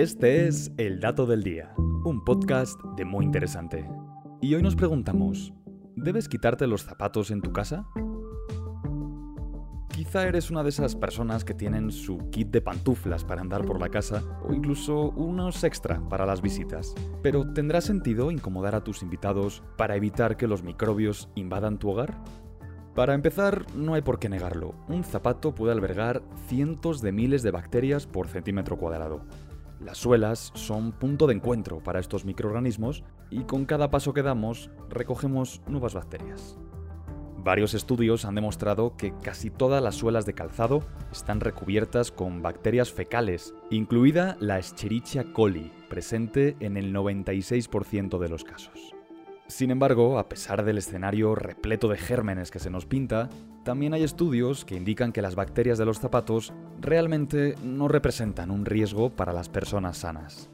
Este es El Dato del Día, un podcast de muy interesante. Y hoy nos preguntamos, ¿debes quitarte los zapatos en tu casa? Quizá eres una de esas personas que tienen su kit de pantuflas para andar por la casa o incluso unos extra para las visitas. Pero ¿tendrá sentido incomodar a tus invitados para evitar que los microbios invadan tu hogar? Para empezar, no hay por qué negarlo, un zapato puede albergar cientos de miles de bacterias por centímetro cuadrado. Las suelas son punto de encuentro para estos microorganismos y con cada paso que damos recogemos nuevas bacterias. Varios estudios han demostrado que casi todas las suelas de calzado están recubiertas con bacterias fecales, incluida la Escherichia coli, presente en el 96% de los casos. Sin embargo, a pesar del escenario repleto de gérmenes que se nos pinta, también hay estudios que indican que las bacterias de los zapatos realmente no representan un riesgo para las personas sanas.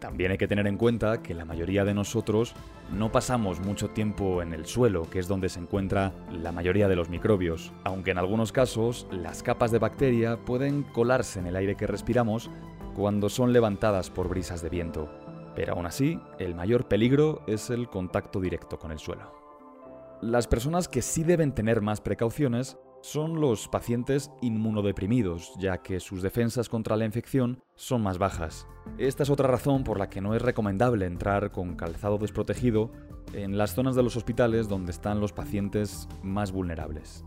También hay que tener en cuenta que la mayoría de nosotros no pasamos mucho tiempo en el suelo, que es donde se encuentra la mayoría de los microbios, aunque en algunos casos las capas de bacteria pueden colarse en el aire que respiramos cuando son levantadas por brisas de viento. Pero aún así, el mayor peligro es el contacto directo con el suelo. Las personas que sí deben tener más precauciones son los pacientes inmunodeprimidos, ya que sus defensas contra la infección son más bajas. Esta es otra razón por la que no es recomendable entrar con calzado desprotegido en las zonas de los hospitales donde están los pacientes más vulnerables.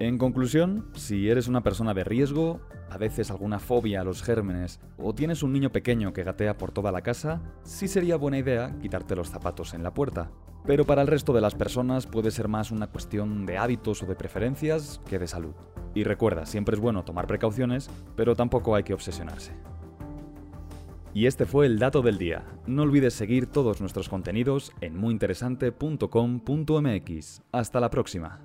En conclusión, si eres una persona de riesgo, padeces alguna fobia a los gérmenes o tienes un niño pequeño que gatea por toda la casa, sí sería buena idea quitarte los zapatos en la puerta. Pero para el resto de las personas puede ser más una cuestión de hábitos o de preferencias que de salud. Y recuerda, siempre es bueno tomar precauciones, pero tampoco hay que obsesionarse. Y este fue el dato del día. No olvides seguir todos nuestros contenidos en muyinteresante.com.mx. Hasta la próxima.